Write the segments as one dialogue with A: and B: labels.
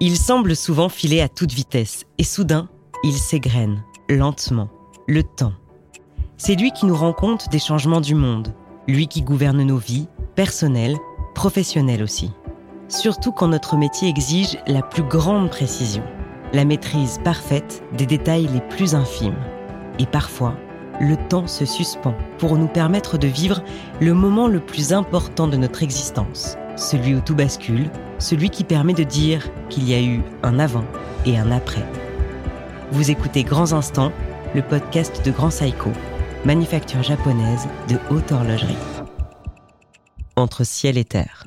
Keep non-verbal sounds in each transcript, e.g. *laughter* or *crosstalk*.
A: Il semble souvent filer à toute vitesse et soudain, il s'égrène, lentement, le temps. C'est lui qui nous rend compte des changements du monde, lui qui gouverne nos vies, personnelles, professionnelles aussi. Surtout quand notre métier exige la plus grande précision, la maîtrise parfaite des détails les plus infimes. Et parfois, le temps se suspend pour nous permettre de vivre le moment le plus important de notre existence, celui où tout bascule, celui qui permet de dire qu'il y a eu un avant et un après. Vous écoutez Grands Instants, le podcast de Grand Saiko, manufacture japonaise de haute horlogerie. Entre ciel et terre.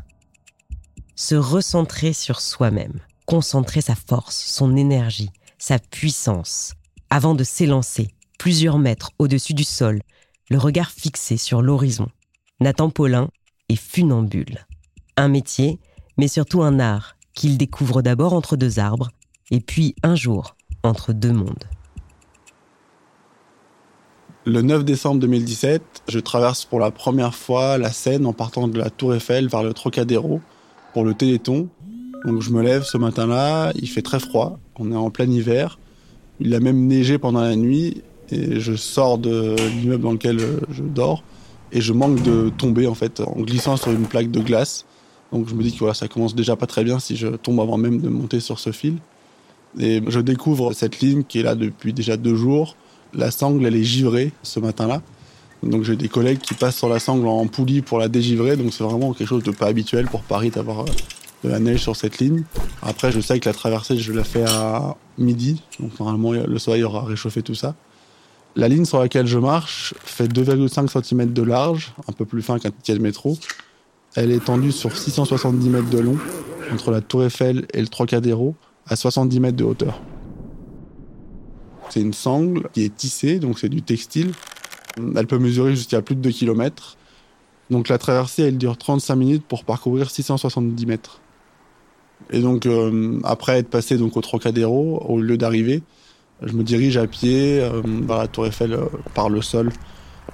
A: Se recentrer sur soi-même, concentrer sa force, son énergie, sa puissance, avant de s'élancer plusieurs mètres au-dessus du sol, le regard fixé sur l'horizon. Nathan Paulin est funambule. Un métier, mais surtout un art qu'il découvre d'abord entre deux arbres, et puis un jour entre deux mondes.
B: Le 9 décembre 2017, je traverse pour la première fois la Seine en partant de la Tour Eiffel vers le Trocadéro pour le Téléthon. Donc je me lève ce matin-là, il fait très froid, on est en plein hiver. Il a même neigé pendant la nuit et je sors de l'immeuble dans lequel je dors et je manque de tomber en fait en glissant sur une plaque de glace. Donc je me dis que voilà, ça commence déjà pas très bien si je tombe avant même de monter sur ce fil. Et je découvre cette ligne qui est là depuis déjà deux jours. La sangle, elle est givrée ce matin-là. Donc j'ai des collègues qui passent sur la sangle en poulie pour la dégivrer. Donc c'est vraiment quelque chose de pas habituel pour Paris d'avoir euh, de la neige sur cette ligne. Après, je sais que la traversée, je la fais à midi. Donc normalement, le soleil aura réchauffé tout ça. La ligne sur laquelle je marche fait 2,5 cm de large, un peu plus fin qu'un ticket de métro. Elle est tendue sur 670 mètres de long, entre la Tour Eiffel et le Trocadéro, à 70 mètres de hauteur. C'est une sangle qui est tissée, donc c'est du textile. Elle peut mesurer jusqu'à plus de 2 km. Donc la traversée, elle dure 35 minutes pour parcourir 670 mètres. Et donc euh, après être passé au Trocadéro, au lieu d'arriver, je me dirige à pied euh, vers la tour Eiffel euh, par le sol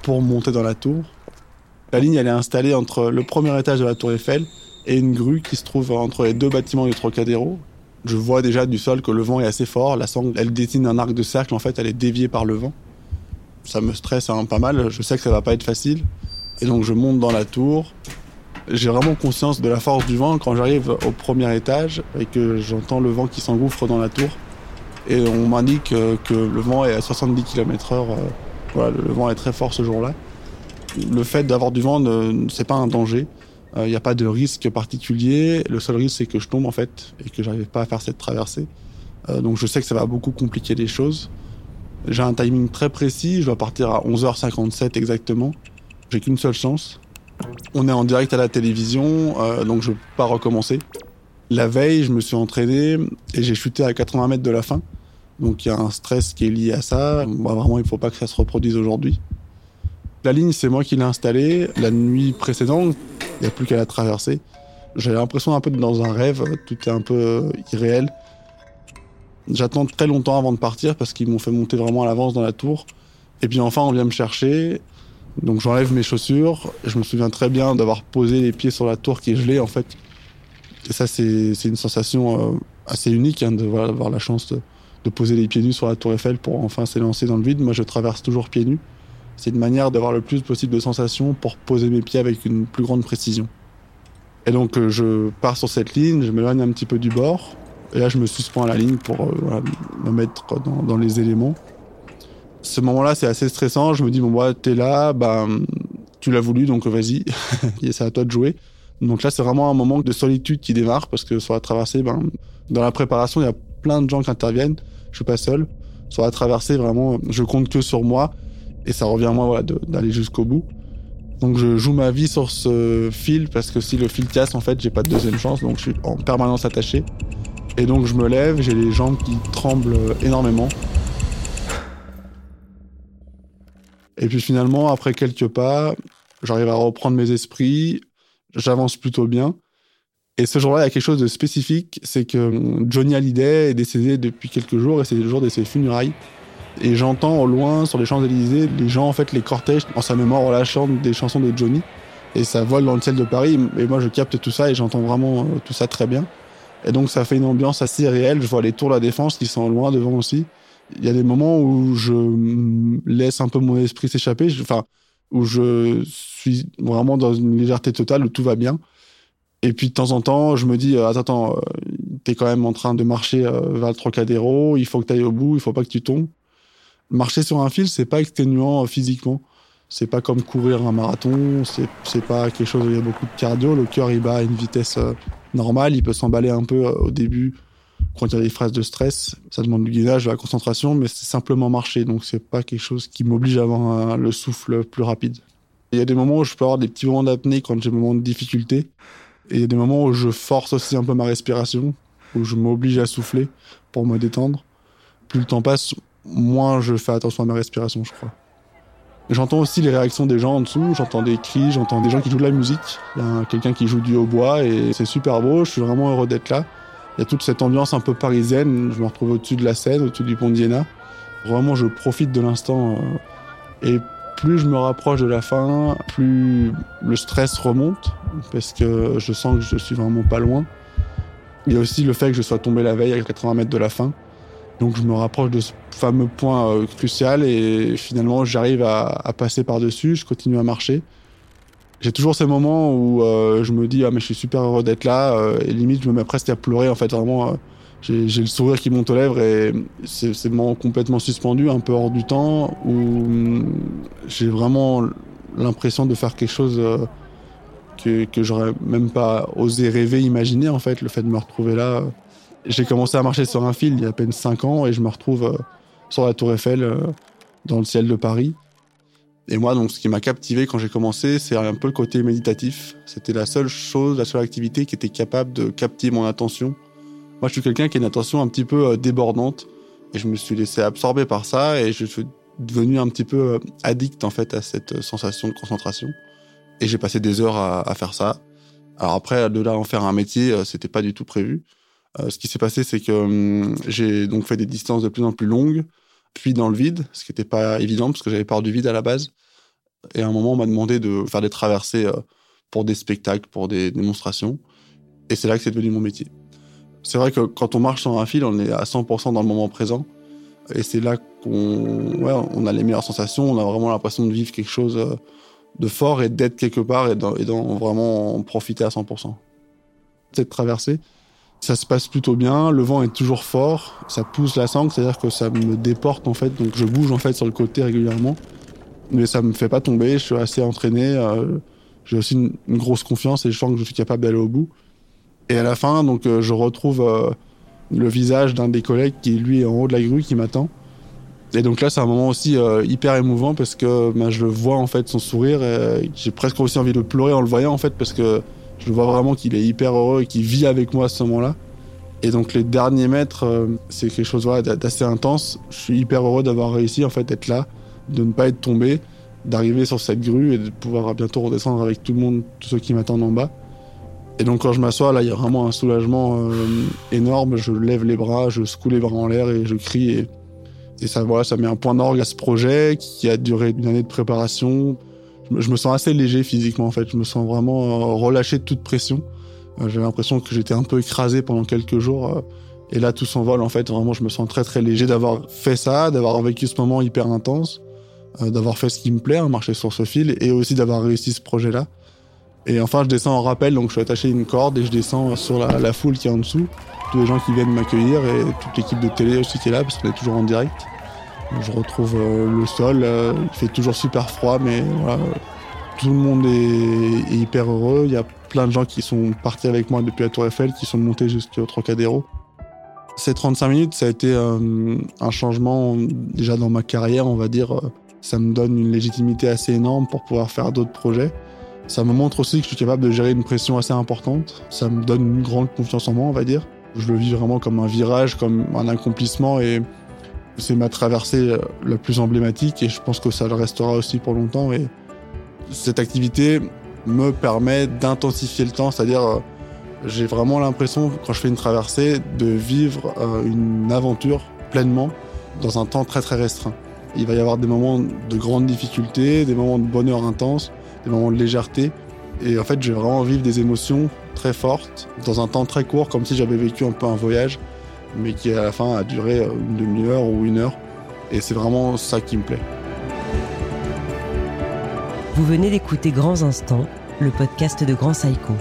B: pour monter dans la tour. La ligne, elle est installée entre le premier étage de la tour Eiffel et une grue qui se trouve entre les deux bâtiments du Trocadéro. Je vois déjà du sol que le vent est assez fort. La sangle, elle dessine un arc de cercle. En fait, elle est déviée par le vent. Ça me stresse hein, pas mal. Je sais que ça va pas être facile. Et donc, je monte dans la tour. J'ai vraiment conscience de la force du vent quand j'arrive au premier étage et que j'entends le vent qui s'engouffre dans la tour et on m'indique euh, que le vent est à 70 km/h. Euh, voilà, le vent est très fort ce jour-là. Le fait d'avoir du vent, c'est pas un danger. Il euh, n'y a pas de risque particulier. Le seul risque, c'est que je tombe en fait et que j'arrive pas à faire cette traversée. donc je sais que ça va beaucoup compliquer les choses. J'ai un timing très précis. Je dois partir à 11h57 exactement. J'ai qu'une seule chance. On est en direct à la télévision, donc je peux pas recommencer. La veille, je me suis entraîné et j'ai chuté à 80 mètres de la fin. Donc il y a un stress qui est lié à ça. Bah, vraiment, il ne faut pas que ça se reproduise aujourd'hui. La ligne, c'est moi qui l'ai installée. La nuit précédente, il n'y a plus qu'à la traverser. J'ai l'impression un peu dans un rêve. Tout est un peu irréel. J'attends très longtemps avant de partir parce qu'ils m'ont fait monter vraiment à l'avance dans la tour. Et puis enfin, on vient me chercher. Donc j'enlève mes chaussures. Je me souviens très bien d'avoir posé les pieds sur la tour qui est gelée en fait. Et ça, c'est une sensation euh, assez unique hein, de avoir la chance de, poser les pieds nus sur la tour Eiffel pour enfin s'élancer dans le vide. Moi, je traverse toujours pieds nus. C'est une manière d'avoir le plus possible de sensations pour poser mes pieds avec une plus grande précision. Et donc, euh, je pars sur cette ligne, je m'éloigne un petit peu du bord. Et là, je me suspends à la ligne pour euh, me mettre dans, dans, les éléments. Ce moment-là, c'est assez stressant. Je me dis, bon, bah, t'es là, bah, tu l'as voulu, donc vas-y. *laughs* c'est à toi de jouer. Donc là, c'est vraiment un moment de solitude qui démarre parce que sur la traversée, ben, dans la préparation, il y a plein de gens qui interviennent. Je suis pas seul. Sur la traversée, vraiment, je compte que sur moi et ça revient à moi voilà, d'aller jusqu'au bout. Donc je joue ma vie sur ce fil parce que si le fil casse, en fait, j'ai pas de deuxième chance. Donc je suis en permanence attaché. Et donc je me lève, j'ai les jambes qui tremblent énormément. Et puis finalement, après quelques pas, j'arrive à reprendre mes esprits, j'avance plutôt bien. Et ce jour-là, il y a quelque chose de spécifique, c'est que Johnny Hallyday est décédé depuis quelques jours et c'est le jour de ses funérailles. Et j'entends au loin, sur les Champs-Élysées, les gens, en fait, les cortèges, en sa mémoire, relâchant des chansons de Johnny. Et ça vole dans le ciel de Paris. Et moi, je capte tout ça et j'entends vraiment euh, tout ça très bien. Et donc ça fait une ambiance assez réelle. Je vois les tours de la défense qui sont loin devant aussi. Il y a des moments où je laisse un peu mon esprit s'échapper, enfin où je suis vraiment dans une légèreté totale où tout va bien. Et puis de temps en temps, je me dis attends, attends, t'es quand même en train de marcher vers le Trocadéro, il faut que tu ailles au bout, il faut pas que tu tombes. Marcher sur un fil, c'est pas exténuant physiquement. C'est pas comme courir un marathon, c'est pas quelque chose où il y a beaucoup de cardio. Le cœur, il bat à une vitesse euh, normale, il peut s'emballer un peu euh, au début quand il y a des phases de stress. Ça demande du gainage, de la concentration, mais c'est simplement marcher. Donc c'est pas quelque chose qui m'oblige à avoir le souffle plus rapide. Il y a des moments où je peux avoir des petits moments d'apnée quand j'ai des moments de difficulté. Et il y a des moments où je force aussi un peu ma respiration, où je m'oblige à souffler pour me détendre. Plus le temps passe, moins je fais attention à ma respiration, je crois. J'entends aussi les réactions des gens en dessous, j'entends des cris, j'entends des gens qui jouent de la musique. Il y a quelqu'un qui joue du hautbois et c'est super beau, je suis vraiment heureux d'être là. Il y a toute cette ambiance un peu parisienne, je me retrouve au-dessus de la Seine, au-dessus du pont de Iéna. Vraiment, je profite de l'instant. Euh, et plus je me rapproche de la fin, plus le stress remonte, parce que je sens que je suis vraiment pas loin. Il y a aussi le fait que je sois tombé la veille à 80 mètres de la fin. Donc je me rapproche de ce fameux point euh, crucial et finalement j'arrive à, passer par-dessus, je continue à marcher. J'ai toujours ces moments où euh, je me dis ah mais je suis super heureux d'être là euh, et limite je me mets presque à pleurer en fait vraiment j'ai le sourire qui monte aux lèvres et c'est complètement suspendu, un peu hors du temps où hum, j'ai vraiment l'impression de faire quelque chose que, que j'aurais même pas osé rêver, imaginer en fait, le fait de me retrouver là j'ai commencé à marcher sur un fil il y a à peine 5 ans et je me retrouve euh, sur la Tour Eiffel euh, dans le ciel de Paris. Et moi, donc, ce qui m'a captivé quand j'ai commencé, c'est un peu le côté méditatif. C'était la seule chose, la seule activité qui était capable de capter mon attention. Moi, je suis quelqu'un qui a une attention un petit peu euh, débordante et je me suis laissé absorber par ça et je suis devenu un petit peu addict en fait à cette sensation de concentration. Et j'ai passé des heures à, à faire ça. Alors après, de là en faire un métier, c'était pas du tout prévu. Euh, ce qui s'est passé, c'est que hum, j'ai donc fait des distances de plus en plus longues, puis dans le vide, ce qui n'était pas évident parce que j'avais peur du vide à la base. Et à un moment, on m'a demandé de faire des traversées euh, pour des spectacles, pour des démonstrations. Et c'est là que c'est devenu mon métier. C'est vrai que quand on marche sur un fil, on est à 100% dans le moment présent. Et c'est là qu'on ouais, on a les meilleures sensations, on a vraiment l'impression de vivre quelque chose euh, de fort et d'être quelque part et d'en vraiment en profiter à 100%. Cette traversée, ça se passe plutôt bien, le vent est toujours fort, ça pousse la sangle, c'est-à-dire que ça me déporte en fait, donc je bouge en fait sur le côté régulièrement, mais ça me fait pas tomber, je suis assez entraîné, euh, j'ai aussi une, grosse confiance et je sens que je suis capable d'aller au bout. Et à la fin, donc euh, je retrouve euh, le visage d'un des collègues qui lui est en haut de la grue qui m'attend. Et donc là, c'est un moment aussi hyper émouvant parce que ben, je vois en fait son sourire. J'ai presque aussi envie de pleurer en le voyant en fait parce que je vois vraiment qu'il est hyper heureux et qu'il vit avec moi à ce moment-là. Et donc les derniers mètres, euh, c'est quelque chose d'assez intense. Je suis hyper heureux d'avoir réussi en fait d'être là, de ne pas être tombé, d'arriver sur cette grue et de pouvoir bientôt redescendre avec tout le monde, tous ceux qui m'attendent en bas. Et donc quand je m'assois là, il y a vraiment un soulagement euh, énorme. Je lève les bras, je secoue les bras en l'air et je crie. Et, et ça, voilà, ça met un point d'orgue à ce projet qui a duré une année de préparation je me sens assez léger physiquement en fait. Je me sens vraiment euh, relâché de toute pression. Euh, j'ai l'impression que j'étais un peu écrasé pendant quelques jours. Euh, et là, tout s'envole en fait. Vraiment, je me sens très très léger d'avoir fait ça, d'avoir vécu ce moment hyper intense, d'avoir fait ce qui me plaît, hein, marcher sur ce fil, et aussi d'avoir réussi ce projet-là. Et enfin, je descends en rappel, donc je suis attaché à une corde et je descends sur la, la foule qui est en dessous. Tous les gens qui viennent m'accueillir et toute l'équipe de télé aussi qui est là, parce qu'on est toujours en direct. Je retrouve euh, le sol, euh, il fait toujours super froid, mais tout le monde est, hyper heureux. Il y a plein de gens qui sont partis avec moi depuis la Tour Eiffel, qui sont montés jusqu'au Trocadéro. Ces 35 minutes, ça a été euh, un changement déjà dans ma carrière, on va dire. Ça me donne une légitimité assez énorme pour pouvoir faire d'autres projets. Ça me montre aussi que je suis capable de gérer une pression assez importante. Ça me donne une grande confiance en moi, on va dire. Je le vis vraiment comme un virage, comme un accomplissement et c'est ma traversée euh, la plus emblématique et je pense que ça le restera aussi pour longtemps. Et cette activité me permet d'intensifier le temps, c'est-à-dire euh, j'ai vraiment l'impression, quand je fais une traversée, de vivre euh, une aventure pleinement dans un temps très très restreint. Il va y avoir des moments de grande difficulté, des moments de bonheur intense, des moments de légèreté, Et en fait, j'ai vraiment vivre des émotions très fortes dans un temps très court, comme si j'avais vécu un peu un voyage, mais qui à la fin a duré une demi-heure ou une heure. Et c'est vraiment ça qui me plaît.
A: Vous venez d'écouter Grands Instants, le podcast de Grand Psycho.